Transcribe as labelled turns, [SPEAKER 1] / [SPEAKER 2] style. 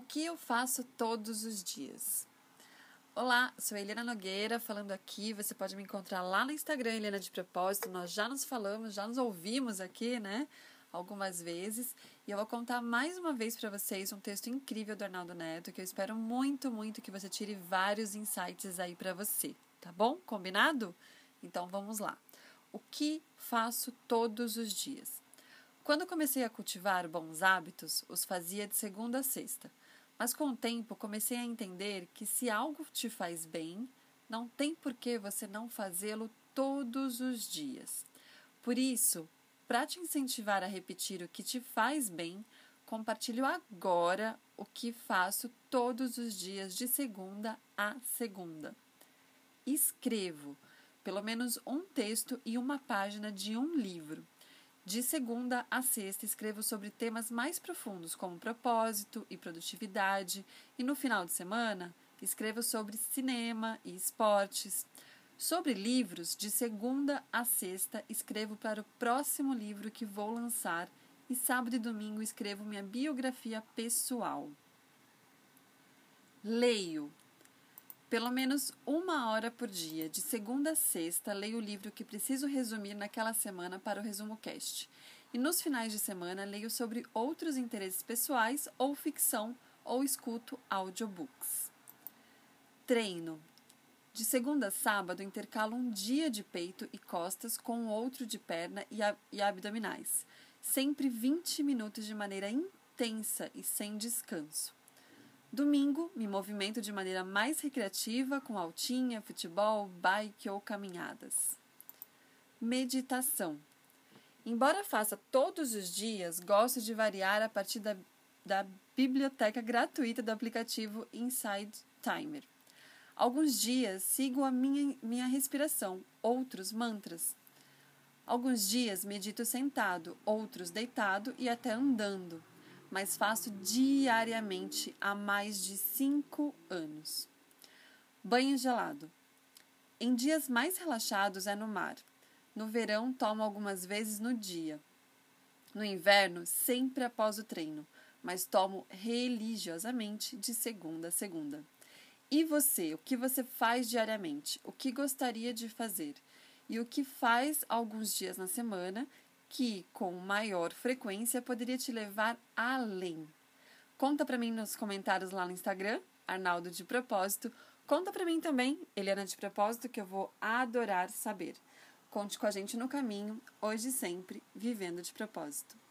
[SPEAKER 1] que eu faço todos os dias? Olá, sou Helena Nogueira falando aqui. Você pode me encontrar lá no Instagram, Helena de Propósito. Nós já nos falamos, já nos ouvimos aqui, né? Algumas vezes. E eu vou contar mais uma vez para vocês um texto incrível do Arnaldo Neto que eu espero muito, muito que você tire vários insights aí para você, tá bom? Combinado? Então vamos lá. O que faço todos os dias? Quando comecei a cultivar bons hábitos, os fazia de segunda a sexta. Mas com o tempo comecei a entender que se algo te faz bem, não tem por que você não fazê-lo todos os dias. Por isso, para te incentivar a repetir o que te faz bem, compartilho agora o que faço todos os dias de segunda a segunda. Escrevo pelo menos um texto e uma página de um livro. De segunda a sexta, escrevo sobre temas mais profundos, como propósito e produtividade, e no final de semana, escrevo sobre cinema e esportes. Sobre livros, de segunda a sexta, escrevo para o próximo livro que vou lançar, e sábado e domingo escrevo minha biografia pessoal. Leio pelo menos uma hora por dia, de segunda a sexta, leio o livro que preciso resumir naquela semana para o Resumo Cast. E nos finais de semana, leio sobre outros interesses pessoais ou ficção ou escuto audiobooks. Treino. De segunda a sábado, intercalo um dia de peito e costas com outro de perna e, e abdominais. Sempre 20 minutos de maneira intensa e sem descanso. Domingo, me movimento de maneira mais recreativa com altinha, futebol, bike ou caminhadas. Meditação. Embora faça todos os dias, gosto de variar a partir da, da biblioteca gratuita do aplicativo Inside Timer. Alguns dias sigo a minha, minha respiração, outros mantras. Alguns dias medito sentado, outros deitado e até andando mas faço diariamente há mais de cinco anos. Banho gelado. Em dias mais relaxados é no mar. No verão, tomo algumas vezes no dia. No inverno, sempre após o treino, mas tomo religiosamente de segunda a segunda. E você, o que você faz diariamente? O que gostaria de fazer? E o que faz alguns dias na semana que, com maior frequência, poderia te levar além. Conta para mim nos comentários lá no Instagram, Arnaldo de Propósito. Conta para mim também, Eliana de Propósito, que eu vou adorar saber. Conte com a gente no caminho, hoje e sempre, vivendo de propósito.